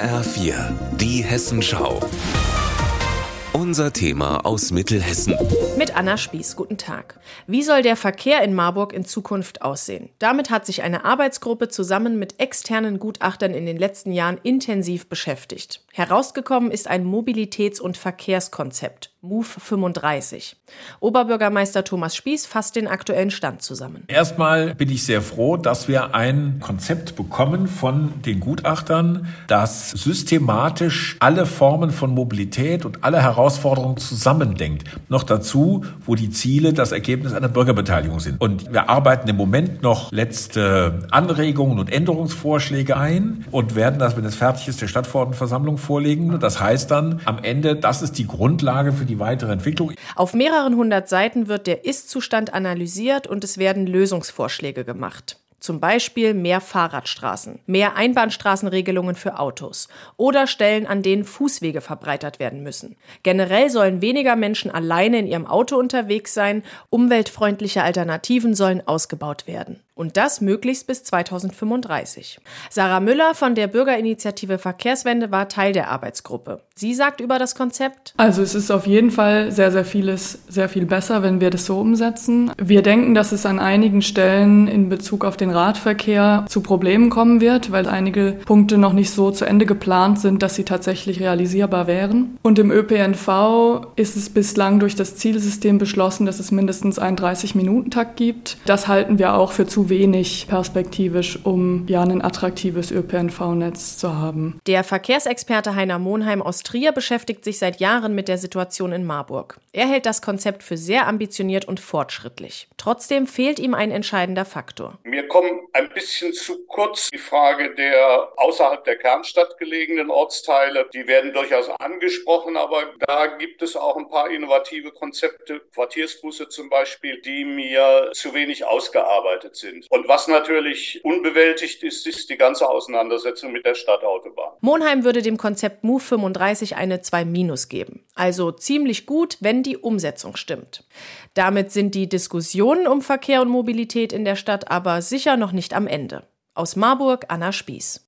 HR4, die Hessenschau. Unser Thema aus Mittelhessen. Mit Anna Spieß, guten Tag. Wie soll der Verkehr in Marburg in Zukunft aussehen? Damit hat sich eine Arbeitsgruppe zusammen mit externen Gutachtern in den letzten Jahren intensiv beschäftigt. Herausgekommen ist ein Mobilitäts- und Verkehrskonzept, MOVE 35. Oberbürgermeister Thomas Spieß fasst den aktuellen Stand zusammen. Erstmal bin ich sehr froh, dass wir ein Konzept bekommen von den Gutachtern, das systematisch alle Formen von Mobilität und alle Herausforderungen zusammendenkt. Noch dazu, wo die Ziele das Ergebnis einer Bürgerbeteiligung sind. Und wir arbeiten im Moment noch letzte Anregungen und Änderungsvorschläge ein und werden das, wenn es fertig ist, der Stadtverordnetenversammlung vorlegen. Das heißt dann am Ende, das ist die Grundlage für die weitere Entwicklung. Auf mehreren hundert Seiten wird der Ist-Zustand analysiert und es werden Lösungsvorschläge gemacht. Zum Beispiel mehr Fahrradstraßen, mehr Einbahnstraßenregelungen für Autos oder Stellen, an denen Fußwege verbreitert werden müssen. Generell sollen weniger Menschen alleine in ihrem Auto unterwegs sein, umweltfreundliche Alternativen sollen ausgebaut werden. Und das möglichst bis 2035. Sarah Müller von der Bürgerinitiative Verkehrswende war Teil der Arbeitsgruppe. Sie sagt über das Konzept. Also es ist auf jeden Fall sehr, sehr vieles, sehr viel besser, wenn wir das so umsetzen. Wir denken, dass es an einigen Stellen in Bezug auf den Radverkehr zu Problemen kommen wird, weil einige Punkte noch nicht so zu Ende geplant sind, dass sie tatsächlich realisierbar wären. Und im ÖPNV ist es bislang durch das Zielsystem beschlossen, dass es mindestens einen 30-Minuten-Takt gibt. Das halten wir auch für zu wenig perspektivisch, um ja ein attraktives ÖPNV-Netz zu haben. Der Verkehrsexperte Heiner Monheim aus Trier beschäftigt sich seit Jahren mit der Situation in Marburg. Er hält das Konzept für sehr ambitioniert und fortschrittlich. Trotzdem fehlt ihm ein entscheidender Faktor. Mir kommt ein bisschen zu kurz die Frage der außerhalb der Kernstadt gelegenen Ortsteile. Die werden durchaus angesprochen, aber da gibt es auch ein paar innovative Konzepte, Quartiersbusse zum Beispiel, die mir zu wenig ausgearbeitet sind sind. Und was natürlich unbewältigt ist, ist die ganze Auseinandersetzung mit der Stadtautobahn. Monheim würde dem Konzept MOVE 35 eine 2 Minus geben. Also ziemlich gut, wenn die Umsetzung stimmt. Damit sind die Diskussionen um Verkehr und Mobilität in der Stadt aber sicher noch nicht am Ende. Aus Marburg Anna Spieß.